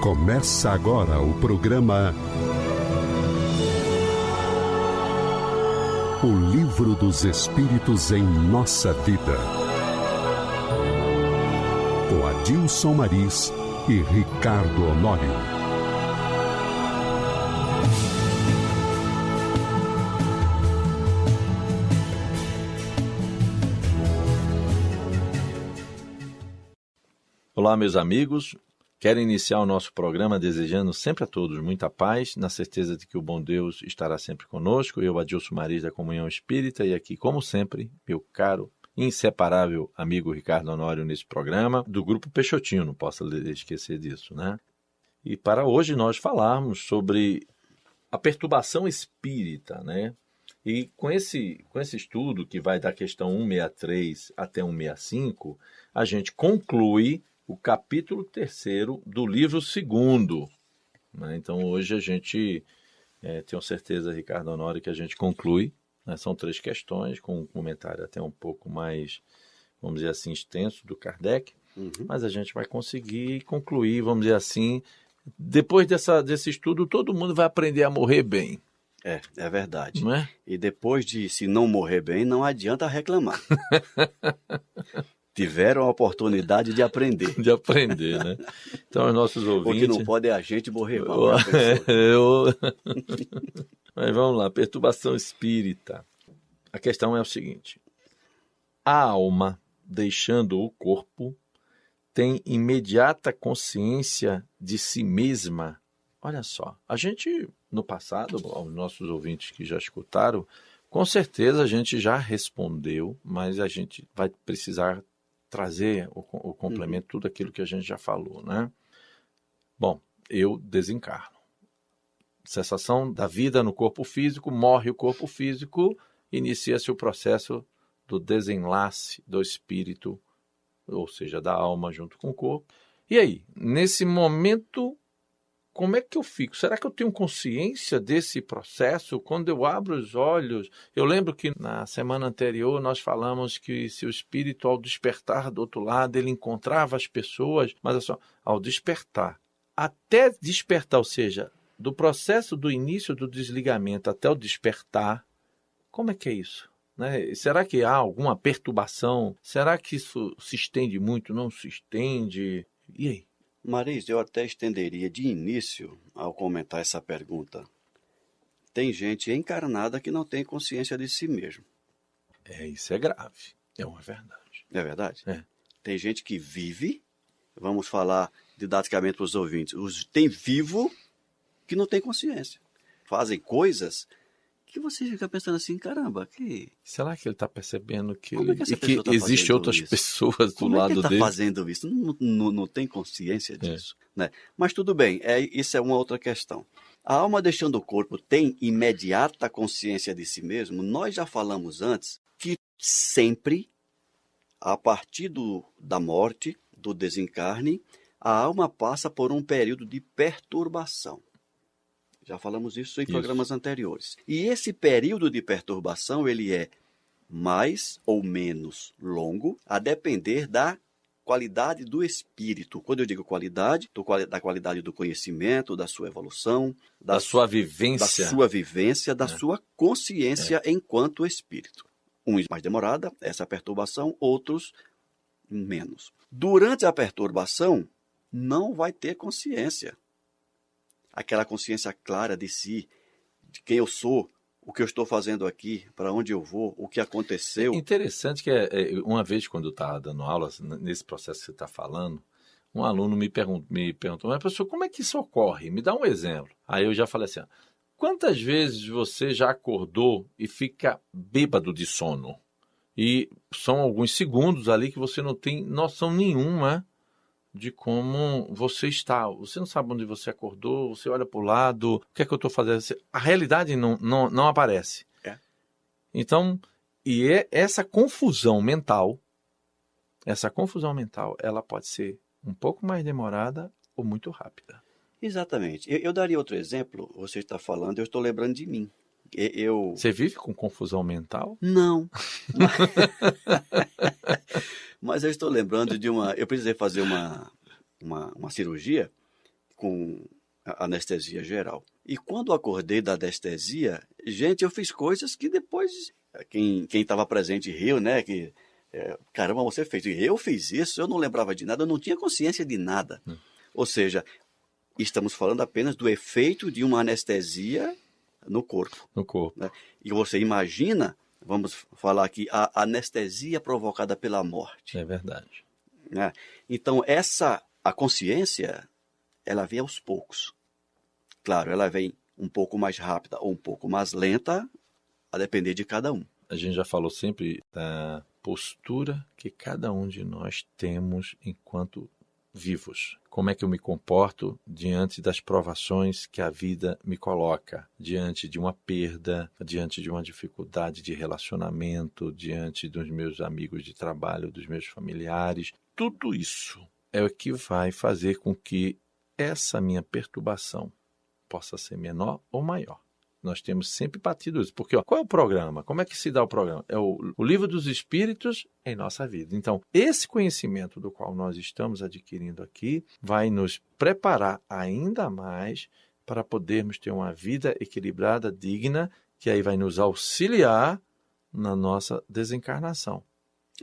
Começa agora o programa O Livro dos Espíritos em Nossa Vida. Com Adilson Maris e Ricardo Honório. Olá, meus amigos. Quero iniciar o nosso programa desejando sempre a todos muita paz, na certeza de que o bom Deus estará sempre conosco. Eu, Adilson Maris, da Comunhão Espírita, e aqui, como sempre, meu caro, inseparável amigo Ricardo Honório nesse programa, do Grupo Peixotinho, não posso esquecer disso, né? E para hoje nós falarmos sobre a perturbação espírita, né? E com esse, com esse estudo, que vai da questão 163 até 165, a gente conclui o capítulo terceiro do livro segundo. Né? Então hoje a gente, é, tenho certeza, Ricardo Honório, que a gente conclui. Né? São três questões, com um comentário até um pouco mais, vamos dizer assim, extenso do Kardec. Uhum. Mas a gente vai conseguir concluir, vamos dizer assim. Depois dessa, desse estudo, todo mundo vai aprender a morrer bem. É, é verdade. Não é? E depois de se não morrer bem, não adianta reclamar. tiveram a oportunidade de aprender. De aprender, né? Então, os nossos ouvintes... O que não pode é a gente morrer mal. Eu... Mas vamos lá, perturbação espírita. A questão é o seguinte. A alma, deixando o corpo, tem imediata consciência de si mesma. Olha só, a gente, no passado, os nossos ouvintes que já escutaram, com certeza a gente já respondeu, mas a gente vai precisar trazer o, o complemento, uhum. tudo aquilo que a gente já falou, né? Bom, eu desencarno. Cessação da vida no corpo físico, morre o corpo físico, inicia-se o processo do desenlace do espírito, ou seja, da alma junto com o corpo. E aí, nesse momento como é que eu fico? Será que eu tenho consciência desse processo? Quando eu abro os olhos, eu lembro que na semana anterior nós falamos que se o espírito, ao despertar do outro lado, ele encontrava as pessoas, mas é só, ao despertar, até despertar, ou seja, do processo do início do desligamento até o despertar, como é que é isso? Né? Será que há alguma perturbação? Será que isso se estende muito? Não se estende? E aí? Maris, eu até estenderia de início ao comentar essa pergunta. Tem gente encarnada que não tem consciência de si mesmo. É, isso é grave. É uma verdade. É verdade? É. Tem gente que vive, vamos falar didaticamente para os ouvintes, os, tem vivo que não tem consciência. Fazem coisas que você fica pensando assim, caramba, que... Será que ele está percebendo que, Como é que, que tá existe outras isso? pessoas do Como lado é que ele dele? está fazendo isso? Não, não, não tem consciência disso. É. Né? Mas tudo bem, é, isso é uma outra questão. A alma deixando o corpo tem imediata consciência de si mesmo? Nós já falamos antes que sempre, a partir do, da morte, do desencarne, a alma passa por um período de perturbação. Já falamos isso em isso. programas anteriores. E esse período de perturbação, ele é mais ou menos longo, a depender da qualidade do espírito. Quando eu digo qualidade, da qualidade do conhecimento, da sua evolução, da, da sua vivência, da sua vivência, da é. sua consciência é. enquanto espírito. Uns mais demorada, essa perturbação, outros menos. Durante a perturbação, não vai ter consciência aquela consciência clara de si, de quem eu sou, o que eu estou fazendo aqui, para onde eu vou, o que aconteceu. Interessante que é, é uma vez quando eu estava dando aulas, nesse processo que você está falando, um aluno me, pergun me perguntou, mas professor, como é que isso ocorre? Me dá um exemplo. Aí eu já falei assim, quantas vezes você já acordou e fica bêbado de sono? E são alguns segundos ali que você não tem noção nenhuma de como você está. Você não sabe onde você acordou, você olha para o lado, o que é que eu estou fazendo? A realidade não, não, não aparece. É. Então, e é essa confusão mental, essa confusão mental, ela pode ser um pouco mais demorada ou muito rápida. Exatamente. Eu, eu daria outro exemplo. Você está falando, eu estou lembrando de mim. Eu... Você vive com confusão mental? Não. Mas eu estou lembrando de uma. Eu precisei fazer uma, uma, uma cirurgia com anestesia geral. E quando acordei da anestesia, gente, eu fiz coisas que depois quem estava presente riu, né? Que é, caramba, você fez. Eu fiz isso, eu não lembrava de nada, eu não tinha consciência de nada. Hum. Ou seja, estamos falando apenas do efeito de uma anestesia no corpo. No corpo. Né? E você imagina, vamos falar aqui, a anestesia provocada pela morte. É verdade. Né? Então, essa, a consciência, ela vem aos poucos. Claro, ela vem um pouco mais rápida ou um pouco mais lenta, a depender de cada um. A gente já falou sempre da postura que cada um de nós temos enquanto vivos. Como é que eu me comporto diante das provações que a vida me coloca, diante de uma perda, diante de uma dificuldade de relacionamento, diante dos meus amigos de trabalho, dos meus familiares. Tudo isso é o que vai fazer com que essa minha perturbação possa ser menor ou maior. Nós temos sempre batido isso. Porque ó, qual é o programa? Como é que se dá o programa? É o, o livro dos Espíritos em nossa vida. Então, esse conhecimento do qual nós estamos adquirindo aqui vai nos preparar ainda mais para podermos ter uma vida equilibrada, digna, que aí vai nos auxiliar na nossa desencarnação.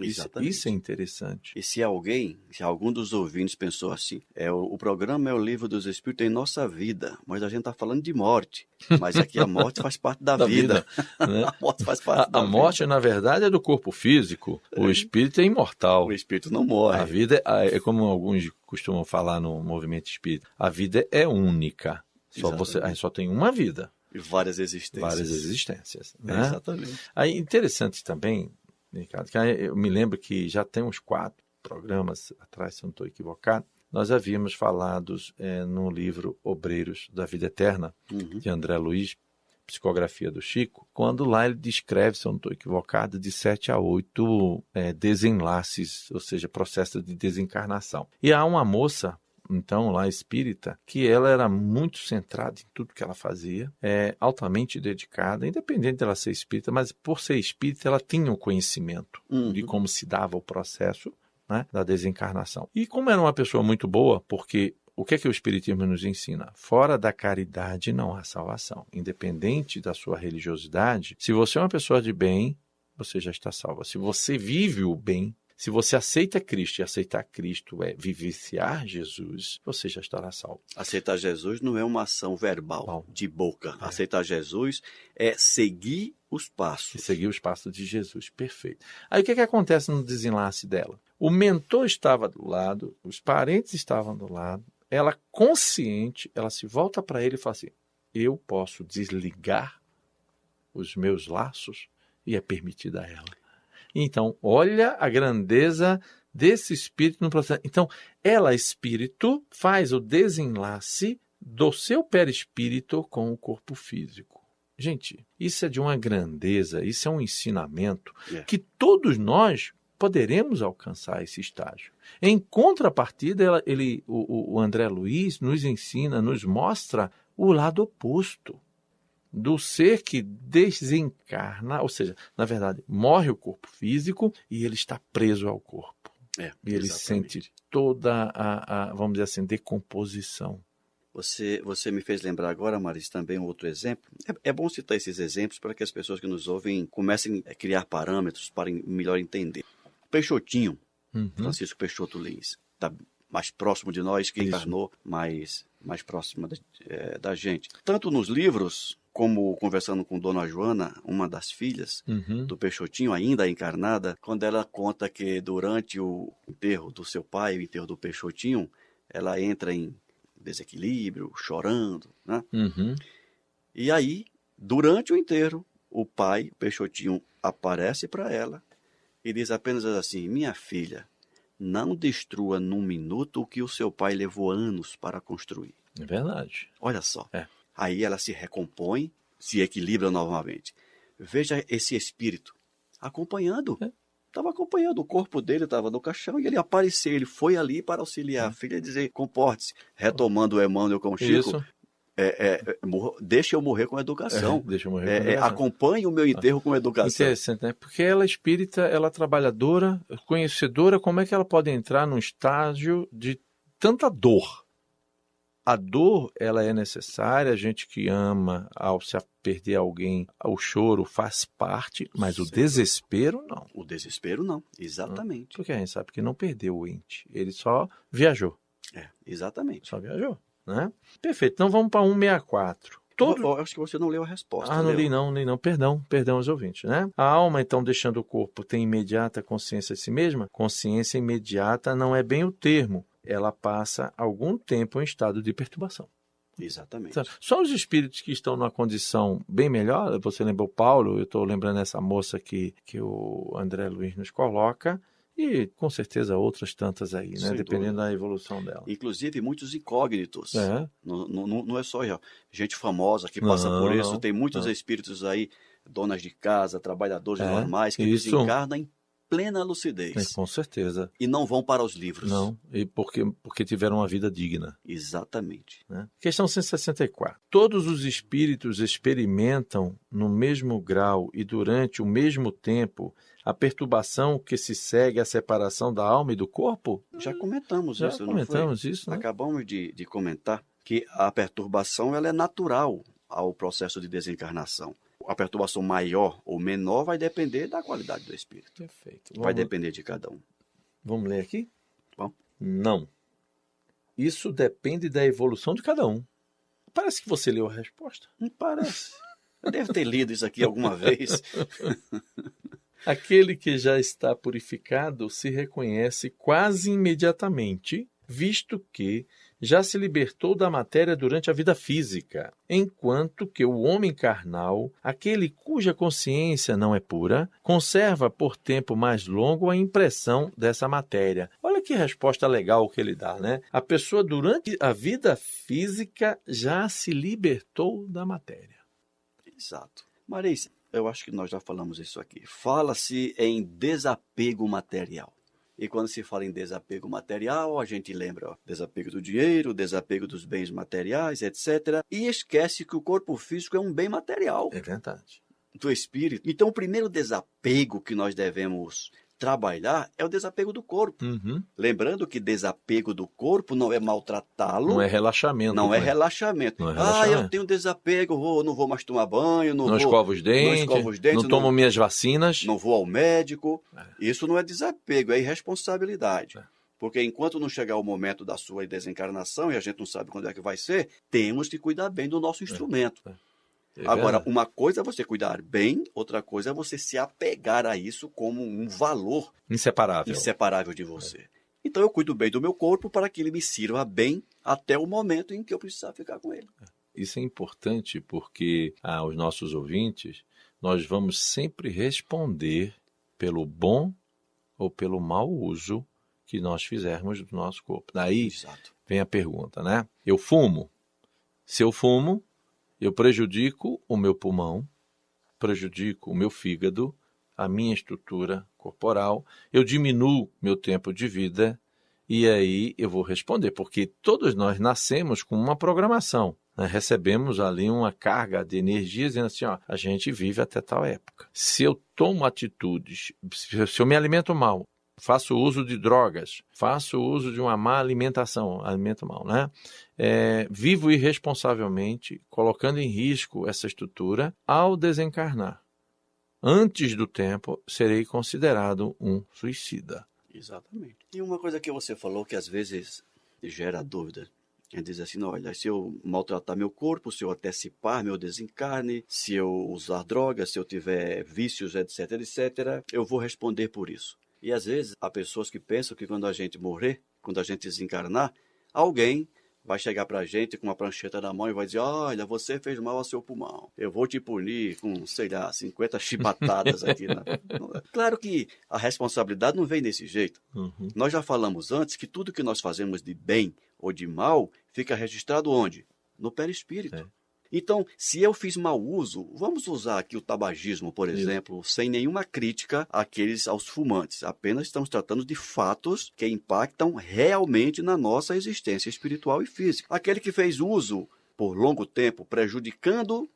Isso, isso, é interessante. E se alguém, se algum dos ouvintes pensou assim, é o, o programa é o livro dos Espíritos em nossa vida, mas a gente está falando de morte. Mas aqui a morte faz parte da, da vida. vida né? a morte faz parte a, da a vida. morte, na verdade, é do corpo físico. O é. espírito é imortal. O espírito não morre. A vida é, é como alguns costumam falar no movimento espírita. A vida é única. Só você, a gente só tem uma vida. E várias existências. Várias existências. Né? Exatamente. Aí, interessante também Ricardo, que eu me lembro que já tem uns quatro programas atrás, se eu não estou equivocado, nós havíamos falado é, no livro Obreiros da Vida Eterna, uhum. de André Luiz, psicografia do Chico, quando lá ele descreve, se eu não estou equivocado, de sete a oito é, desenlaces, ou seja, processos de desencarnação. E há uma moça então lá espírita, que ela era muito centrada em tudo que ela fazia, é altamente dedicada, independente dela ser espírita, mas por ser espírita ela tinha o conhecimento uhum. de como se dava o processo né, da desencarnação. E como era uma pessoa muito boa, porque o que é que o Espiritismo nos ensina? Fora da caridade não há salvação. Independente da sua religiosidade, se você é uma pessoa de bem, você já está salva. Se você vive o bem, se você aceita Cristo e aceitar Cristo é vivenciar Jesus, você já estará salvo. Aceitar Jesus não é uma ação verbal, Bom, de boca. É. Aceitar Jesus é seguir os passos. E seguir os passos de Jesus, perfeito. Aí o que, é que acontece no desenlace dela? O mentor estava do lado, os parentes estavam do lado, ela consciente, ela se volta para ele e fala assim: Eu posso desligar os meus laços e é permitida a ela. Então, olha a grandeza desse espírito no processo. Então, ela, espírito, faz o desenlace do seu perispírito com o corpo físico. Gente, isso é de uma grandeza, isso é um ensinamento é. que todos nós poderemos alcançar esse estágio. Em contrapartida, ele, o, o André Luiz nos ensina, nos mostra o lado oposto do ser que desencarna, ou seja, na verdade, morre o corpo físico e ele está preso ao corpo. É, e ele exatamente. sente toda a, a, vamos dizer assim, decomposição. Você, você me fez lembrar agora, Maris, também um outro exemplo. É, é, bom citar esses exemplos para que as pessoas que nos ouvem comecem a criar parâmetros para melhor entender. Peixotinho, uhum. Francisco Peixoto Lins, está mais próximo de nós, que encarnou mais, mais próximo da, é, da gente. Tanto nos livros como conversando com Dona Joana, uma das filhas uhum. do Peixotinho, ainda encarnada, quando ela conta que durante o enterro do seu pai, o enterro do Peixotinho, ela entra em desequilíbrio, chorando, né? Uhum. E aí, durante o enterro, o pai, o Peixotinho, aparece para ela e diz apenas assim: Minha filha, não destrua num minuto o que o seu pai levou anos para construir. É verdade. Olha só. É. Aí ela se recompõe, se equilibra novamente. Veja esse espírito acompanhando. Estava é. acompanhando, o corpo dele estava no caixão e ele apareceu, ele foi ali para auxiliar é. a filha e dizer: comporte-se. Retomando o Emmanuel com o Chico, Isso. É, é, deixa eu morrer com educação. É, deixa eu morrer com é, é, educação. acompanhe o meu enterro com educação. Interessante, né? Porque ela é espírita, ela é trabalhadora, conhecedora, como é que ela pode entrar num estágio de tanta dor? A dor ela é necessária, a gente que ama ao se perder alguém, o choro faz parte, mas Sim. o desespero não. O desespero não, exatamente. Porque a gente sabe que não perdeu o ente, ele só viajou. É, exatamente. Só viajou, né? Perfeito. Então vamos para 164. Todo... Eu acho que você não leu a resposta. Ah, não leu? li não, li não. Perdão, perdão aos ouvintes, né? A alma, então, deixando o corpo, tem imediata consciência de si mesma? Consciência imediata não é bem o termo. Ela passa algum tempo em estado de perturbação. Exatamente. Só os espíritos que estão numa condição bem melhor, você lembrou Paulo, eu estou lembrando essa moça que, que o André Luiz nos coloca, e com certeza outras tantas aí, né? Sem dependendo dúvida. da evolução dela. Inclusive muitos incógnitos. É. Não, não, não é só gente famosa que passa não, por isso, tem muitos espíritos aí, donas de casa, trabalhadores é, normais, que isso. desencarnam em plena lucidez. É, com certeza. E não vão para os livros. Não, e porque, porque tiveram uma vida digna. Exatamente. Né? Questão 164. Todos os espíritos experimentam no mesmo grau e durante o mesmo tempo a perturbação que se segue à separação da alma e do corpo? Já comentamos Já isso, Já comentamos isso, né? Acabamos de, de comentar que a perturbação ela é natural ao processo de desencarnação. A perturbação maior ou menor vai depender da qualidade do espírito. Perfeito. Vamos... Vai depender de cada um. Vamos ler aqui? Bom. Não. Isso depende da evolução de cada um. Parece que você leu a resposta. Não parece. Eu devo ter lido isso aqui alguma vez. Aquele que já está purificado se reconhece quase imediatamente, visto que já se libertou da matéria durante a vida física, enquanto que o homem carnal, aquele cuja consciência não é pura, conserva por tempo mais longo a impressão dessa matéria. Olha que resposta legal que ele dá, né? A pessoa durante a vida física já se libertou da matéria. Exato. Marisa, eu acho que nós já falamos isso aqui. Fala-se em desapego material. E quando se fala em desapego material, a gente lembra ó, desapego do dinheiro, desapego dos bens materiais, etc. E esquece que o corpo físico é um bem material. É verdade. Do espírito. Então, o primeiro desapego que nós devemos trabalhar é o desapego do corpo. Uhum. Lembrando que desapego do corpo não é maltratá-lo. Não é relaxamento. Não, é, relaxamento. não é relaxamento. Ah, eu tenho desapego, vou, não vou mais tomar banho, não, não vou, escovo os dentes, não, escovo os dentes, não tomo minhas vacinas. Não vou ao médico. É. Isso não é desapego, é irresponsabilidade. É. Porque enquanto não chegar o momento da sua desencarnação, e a gente não sabe quando é que vai ser, temos que cuidar bem do nosso é. instrumento. É. É Agora, uma coisa é você cuidar bem, outra coisa é você se apegar a isso como um valor inseparável, inseparável de você. É. Então eu cuido bem do meu corpo para que ele me sirva bem até o momento em que eu precisar ficar com ele. É. Isso é importante porque aos ah, nossos ouvintes nós vamos sempre responder pelo bom ou pelo mau uso que nós fizermos do nosso corpo. Daí Exato. vem a pergunta, né? Eu fumo. Se eu fumo, eu prejudico o meu pulmão, prejudico o meu fígado, a minha estrutura corporal, eu diminuo meu tempo de vida e aí eu vou responder, porque todos nós nascemos com uma programação. Né? Recebemos ali uma carga de energia dizendo assim: ó, a gente vive até tal época. Se eu tomo atitudes, se eu me alimento mal, faço uso de drogas, faço uso de uma má alimentação, alimento mal, né? É, vivo irresponsavelmente, colocando em risco essa estrutura ao desencarnar. Antes do tempo, serei considerado um suicida. Exatamente. E uma coisa que você falou que às vezes gera dúvida. É dizer assim, olha, se eu maltratar meu corpo, se eu antecipar meu desencarne, se eu usar drogas, se eu tiver vícios, etc, etc, eu vou responder por isso. E às vezes há pessoas que pensam que quando a gente morrer, quando a gente desencarnar, alguém vai chegar para a gente com uma prancheta na mão e vai dizer: Olha, você fez mal ao seu pulmão. Eu vou te punir com, sei lá, 50 chibatadas aqui. Na... claro que a responsabilidade não vem desse jeito. Uhum. Nós já falamos antes que tudo que nós fazemos de bem ou de mal fica registrado onde? No perispírito. É. Então, se eu fiz mau uso, vamos usar aqui o tabagismo, por exemplo, Isso. sem nenhuma crítica àqueles aos fumantes. Apenas estamos tratando de fatos que impactam realmente na nossa existência espiritual e física. Aquele que fez uso por longo tempo, prejudicando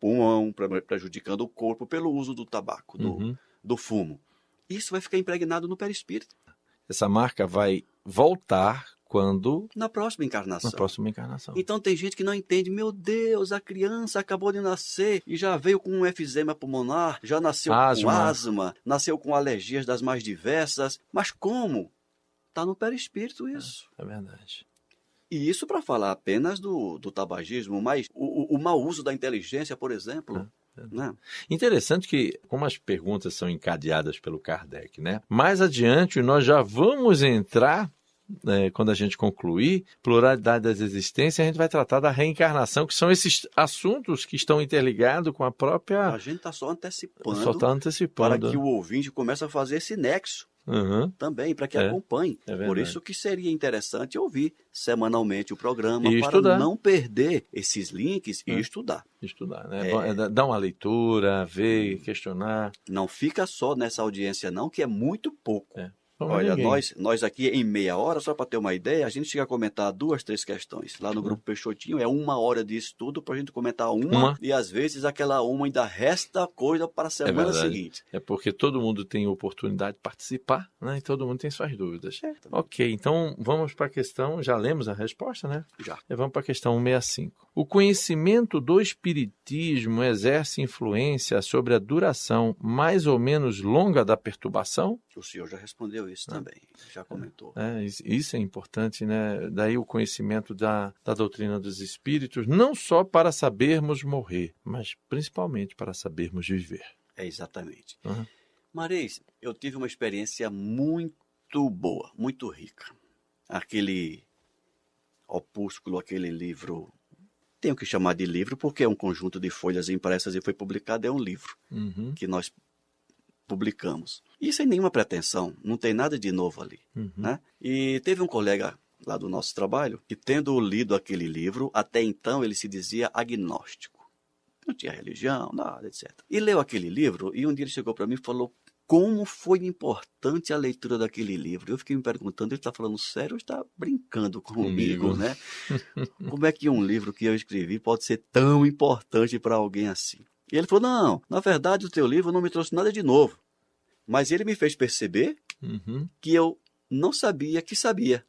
pulmão, prejudicando o corpo pelo uso do tabaco, do, uhum. do fumo. Isso vai ficar impregnado no perispírito. Essa marca vai voltar quando Na próxima encarnação. na próxima encarnação. Então tem gente que não entende, meu Deus, a criança acabou de nascer e já veio com um efizema pulmonar, já nasceu Asma. com asma, nasceu com alergias das mais diversas. Mas como? Está no perispírito isso. É verdade. E isso para falar apenas do, do tabagismo, mas o, o, o mau uso da inteligência, por exemplo. né? Interessante que, como as perguntas são encadeadas pelo Kardec, né? Mais adiante nós já vamos entrar, né, quando a gente concluir, pluralidade das existências, a gente vai tratar da reencarnação, que são esses assuntos que estão interligados com a própria. A gente está só antecipando Só está para antecipando. que o ouvinte comece a fazer esse nexo Uhum. também, para que É, acompanhe. é Por isso que seria interessante ouvir semanalmente o programa E para estudar. não perder esses links e É. estudar. Estudar, né? É. É dar uma leitura, ver, questionar. Não fica só nessa audiência não, que é muito pouco. É. Olha, ninguém. nós, nós aqui em meia hora, só para ter uma ideia, a gente chega a comentar duas, três questões. Lá no Uhum. grupo Peixotinho é uma hora de estudo para a gente comentar uma, Uma. e às vezes aquela uma ainda resta coisa para a semana verdade. seguinte. É porque todo mundo tem oportunidade de participar, né? E todo mundo tem suas dúvidas. Certo. Ok, então vamos para a questão. Já lemos a resposta, né? Já. E vamos para a questão 165. O conhecimento do Espiritismo exerce influência sobre a duração mais ou menos longa da perturbação? O senhor já respondeu isso Ah. também, já comentou. É, is- isso é importante, né? Daí o conhecimento da, da doutrina dos espíritos, não só para sabermos morrer, mas principalmente para sabermos viver. É exatamente. Uhum. Marês, eu tive uma experiência muito boa, muito rica. Aquele opúsculo, aquele livro. Tenho que chamar de livro porque é um conjunto de folhas impressas e foi publicado, é um livro Uhum, que nós publicamos. E sem nenhuma pretensão, não tem nada de novo ali. uhum. Né? E teve um colega lá do nosso trabalho que, tendo lido aquele livro, até então ele se dizia agnóstico. Não tinha religião, nada, etc. E leu aquele livro e um dia ele chegou para mim e falou como foi importante a leitura daquele livro. Eu fiquei me perguntando, ele está falando sério ou está brincando comigo, Comigo. né? Como é que um livro que eu escrevi pode ser tão importante para alguém assim? E ele falou, não, na verdade o teu livro não me trouxe nada de novo. Mas ele me fez perceber Uhum. que eu não sabia que sabia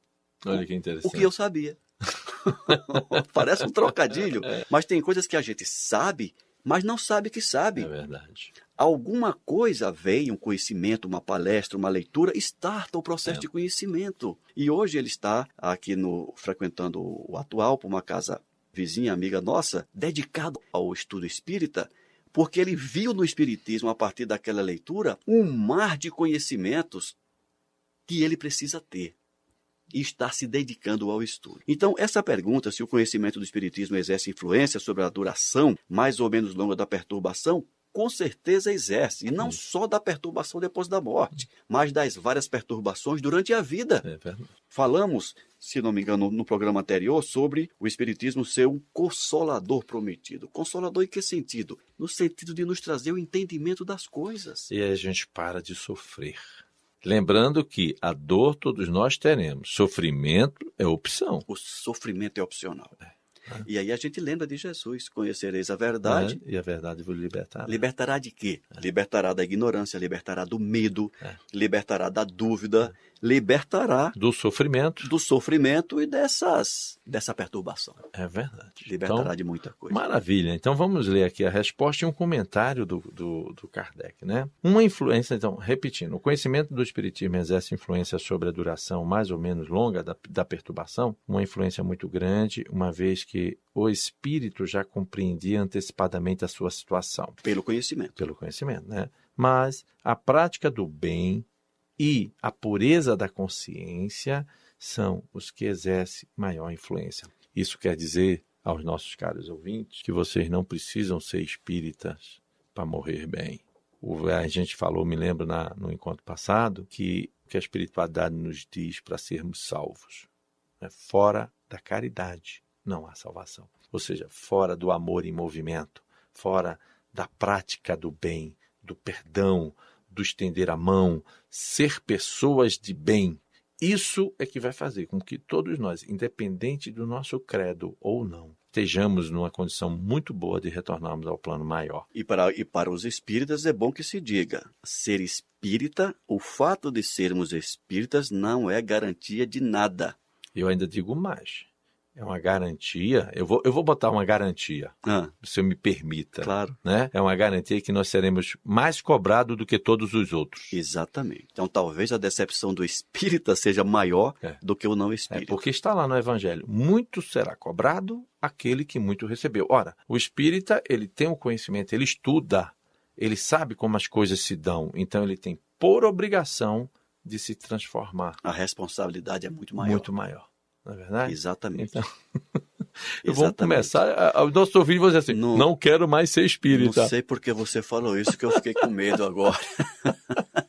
Olha que interessante. o que eu sabia. Parece um trocadilho, mas tem coisas que a gente sabe, mas não sabe que sabe. É verdade. Alguma coisa vem, um conhecimento, uma palestra, uma leitura, starta o processo É. de conhecimento. E hoje ele está aqui no frequentando o atual, por uma casa vizinha, amiga nossa, dedicado ao estudo espírita, porque ele viu no espiritismo, a partir daquela leitura, um mar de conhecimentos que ele precisa ter e está se dedicando ao estudo. Então, essa pergunta, se o conhecimento do Espiritismo exerce influência sobre a duração mais ou menos longa da perturbação, com certeza exerce. E não só da perturbação depois da morte, mas das várias perturbações durante a vida. É verdade. Falamos, se não me engano, no programa anterior, sobre o Espiritismo ser um consolador prometido. Consolador em que sentido? No sentido de nos trazer o entendimento das coisas. E aí a gente para de sofrer. Lembrando que a dor todos nós teremos. Sofrimento é opção. O sofrimento é opcional. É. E aí a gente lembra de Jesus: conhecereis a verdade, né? E a verdade vos libertará. Libertará de quê? Libertará da ignorância, libertará do medo, É. libertará da dúvida, libertará Do sofrimento. do sofrimento e dessas dessa perturbação. É verdade. Libertará Então, de muita coisa. Maravilha. Então vamos ler aqui a resposta e um comentário do, do, do Kardec, né? Uma influência, então, repetindo, o conhecimento do Espiritismo exerce influência sobre a duração mais ou menos longa da, da perturbação, uma influência muito grande, uma vez que o espírito já compreendia antecipadamente a sua situação, Pelo conhecimento. pelo conhecimento, né? Mas a prática do bem e a pureza da consciência são os que exercem maior influência. Isso quer dizer aos nossos caros ouvintes que vocês não precisam ser espíritas para morrer bem. O- A gente falou, me lembro na- no encontro passado, que o que a espiritualidade nos diz para sermos salvos. É fora da caridade não há salvação. Ou seja, fora do amor em movimento, fora da prática do bem, do perdão, do estender a mão, ser pessoas de bem. Isso é que vai fazer com que todos nós, independente do nosso credo ou não, estejamos numa condição muito boa de retornarmos ao plano maior. E para, e para os espíritas é bom que se diga: ser espírita, o fato de sermos espíritas não é garantia de nada. Eu ainda digo mais. É uma garantia. Eu vou, eu vou botar uma garantia, Ah, se eu me permita. claro. Né? É uma garantia que nós seremos mais cobrados do que todos os outros. Exatamente. Então talvez a decepção do espírita seja maior É. do que o não É espírita. porque está lá no Evangelho: muito será cobrado aquele que muito recebeu. Ora, o espírita ele tem o conhecimento, ele estuda, ele sabe como as coisas se dão, então ele tem por obrigação de se transformar A responsabilidade é muito maior. muito maior. Não é verdade? Exatamente. Então, Exatamente. começar. O nosso ouvinte vai dizer assim: Não- não, quero mais ser espírita. Não sei porque você falou isso que eu fiquei com medo agora.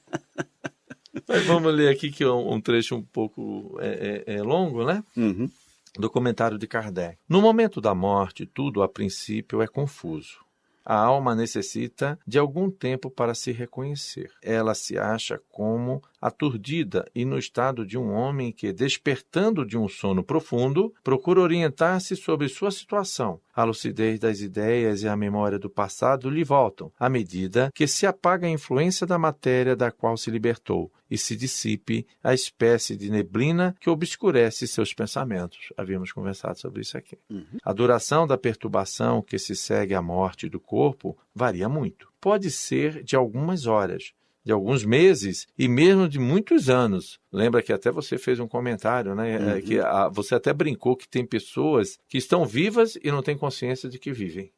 Mas vamos ler aqui que é um, um trecho um pouco é, é- é longo, né? Uhum. do comentário de Kardec. No momento da morte, tudo a princípio é confuso. A alma necessita de algum tempo para se reconhecer. Ela se acha como aturdida e no estado de um homem que, despertando de um sono profundo, procura orientar-se sobre sua situação. A lucidez das ideias e a memória do passado lhe voltam, à medida que se apaga a influência da matéria da qual se libertou e se dissipe a espécie de neblina que obscurece seus pensamentos. Havíamos conversado sobre isso aqui. Uhum. A duração da perturbação que se segue à morte do corpo varia muito. Pode ser de algumas horas, de alguns meses e mesmo de muitos anos. Lembra que até você fez um comentário, né? Uhum. É, Que a- você até brincou que tem pessoas que estão vivas e não têm consciência de que vivem.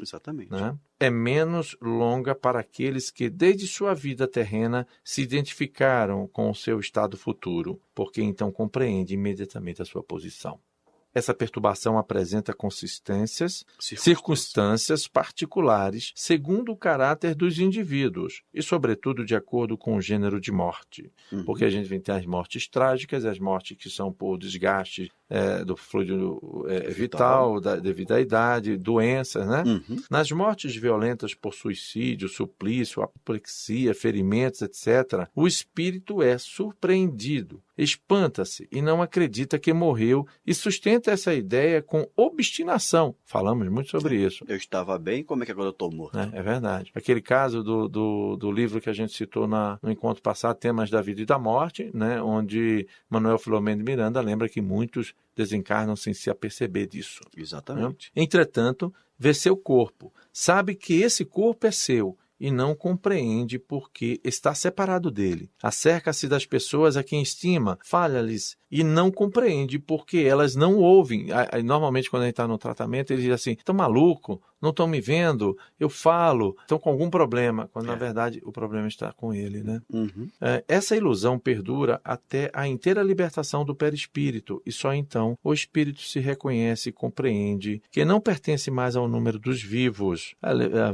Exatamente. né? É menos longa para aqueles que, desde sua vida terrena, se identificaram com o seu estado futuro, porque então compreende imediatamente a sua posição. Essa perturbação apresenta consistências, circunstâncias particulares, segundo o caráter dos indivíduos e, sobretudo, de acordo com o gênero de morte. Uhum. Porque a gente vem ter as mortes trágicas, as mortes que são por desgaste eh, do fluido eh, vital, da, devido à idade, doenças, né? Uhum. Nas mortes violentas por suicídio, suplício, apoplexia, ferimentos, etc., o espírito é surpreendido, espanta-se e não acredita que morreu e sustenta essa ideia com obstinação. Falamos muito sobre isso. Eu estava bem, como é que agora eu estou morto? né? É verdade. Aquele caso do, do, do livro que a gente citou na, no encontro passado, Temas da Vida e da Morte, né? onde Manuel Filomeno de Miranda lembra que muitos desencarnam sem se aperceber disso. Exatamente. Entretanto, vê seu corpo, sabe que esse corpo é seu e não compreende porque está separado dele. Acerca-se das pessoas a quem estima, falha-lhes e não compreende porque elas não ouvem. Normalmente, quando a gente está no tratamento, ele diz assim: estão maluco? Não estão me vendo? Eu falo, estão com algum problema, quando na É. verdade o problema está com ele, né? Uhum. É, Essa ilusão perdura até a inteira libertação do perispírito, e só então o espírito se reconhece e compreende que não pertence mais ao número dos vivos.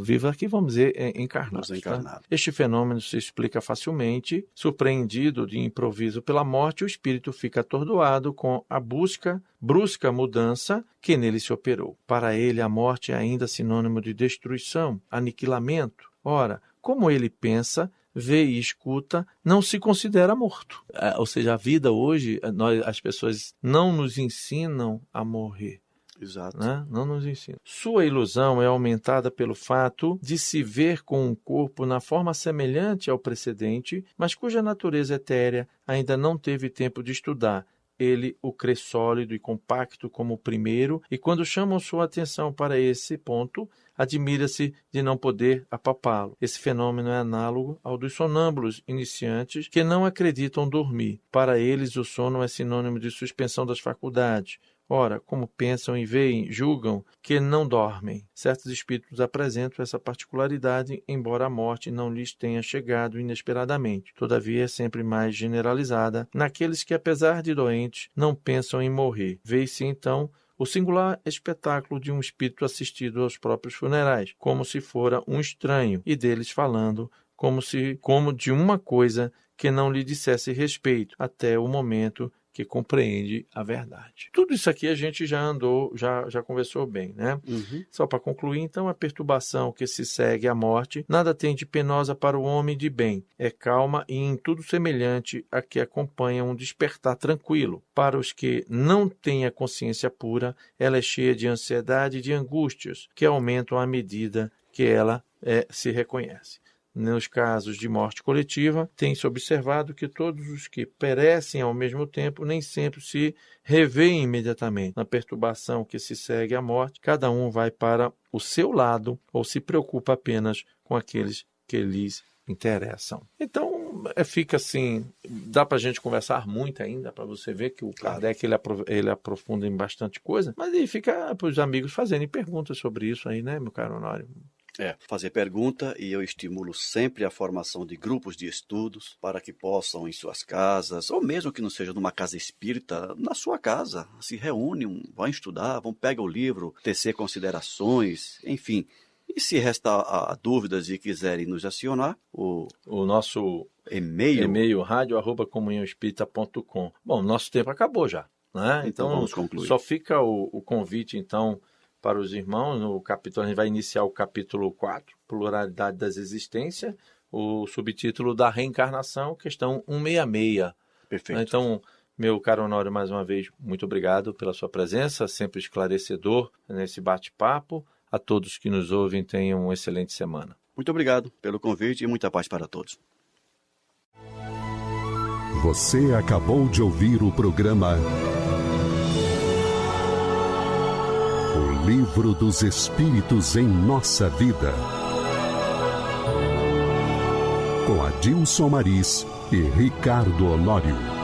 Viva aqui, vamos dizer, é encarnados. Os encarnados. tá? Este fenômeno se explica facilmente. Surpreendido de improviso pela morte, o espírito fica atordoado com a busca, brusca mudança que nele se operou. Para ele, a morte é ainda sinônimo de destruição, aniquilamento. Ora, como ele pensa, vê e escuta, não se considera morto. Ah, Ou seja, a vida hoje, eh, nós, as pessoas não nos ensinam a morrer. Exato. Né? Não nos ensinam. Sua ilusão é aumentada pelo fato de se ver com um corpo na forma semelhante ao precedente, mas cuja natureza etérea ainda não teve tempo de estudar. Ele o crê sólido e compacto como o primeiro, e quando chamam sua atenção para esse ponto, admira-se de não poder apalpá-lo. Esse fenômeno é análogo ao dos sonâmbulos iniciantes que não acreditam dormir. Para eles, o sono é sinônimo de suspensão das faculdades. Ora, como pensam e veem, julgam que não dormem. Certos espíritos apresentam essa particularidade, embora a morte não lhes tenha chegado inesperadamente. Todavia, é sempre mais generalizada naqueles que, apesar de doentes, não pensam em morrer. Vê-se então o singular espetáculo de um espírito assistido aos próprios funerais, como se fora um estranho, e deles falando como se como de uma coisa que não lhe dissesse respeito, até o momento que compreende a verdade. Tudo isso aqui a gente já andou, já, já conversou bem, né? Uhum. Só para concluir, então, a perturbação que se segue à morte nada tem de penosa para o homem de bem. É calma e em tudo semelhante a que acompanha um despertar tranquilo. Para os que não têm a consciência pura, ela é cheia de ansiedade e de angústias, que aumentam à medida que ela é, se reconhece. Nos casos de morte coletiva, tem-se observado que todos os que perecem ao mesmo tempo nem sempre se revêem imediatamente na perturbação que se segue à morte, cada um vai para o seu lado ou se preocupa apenas com aqueles que lhes interessam. Então, é, fica assim, dá para a gente conversar muito ainda, para você ver que o Kardec ele, ele aprofunda em bastante coisa, mas aí fica para os amigos fazerem perguntas sobre isso aí, né, meu caro Honório? É, fazer pergunta e eu estimulo sempre a formação de grupos de estudos para que possam, em suas casas, ou mesmo que não seja numa casa espírita, na sua casa, se reúnem, vão estudar, vão pegar o livro, tecer considerações, enfim, e se restar a, dúvidas e quiserem nos acionar, o, o nosso e-mail, e-mail rádio@comunhãoespírita.com. Bom, nosso tempo acabou já, né? Então, então vamos concluir. Só fica o, o, convite então para os irmãos no capítulo, a gente vai iniciar o capítulo 4, pluralidade das existências, o subtítulo da reencarnação, questão 166. Perfeito. Então, meu caro Honório, mais uma vez, muito obrigado pela sua presença, sempre esclarecedor nesse bate-papo. A todos que nos ouvem, tenham uma excelente semana. Muito obrigado pelo convite e muita paz para todos. Você acabou de ouvir o programa Livro dos Espíritos em Nossa Vida. Com Adilson Maris e Ricardo Honório.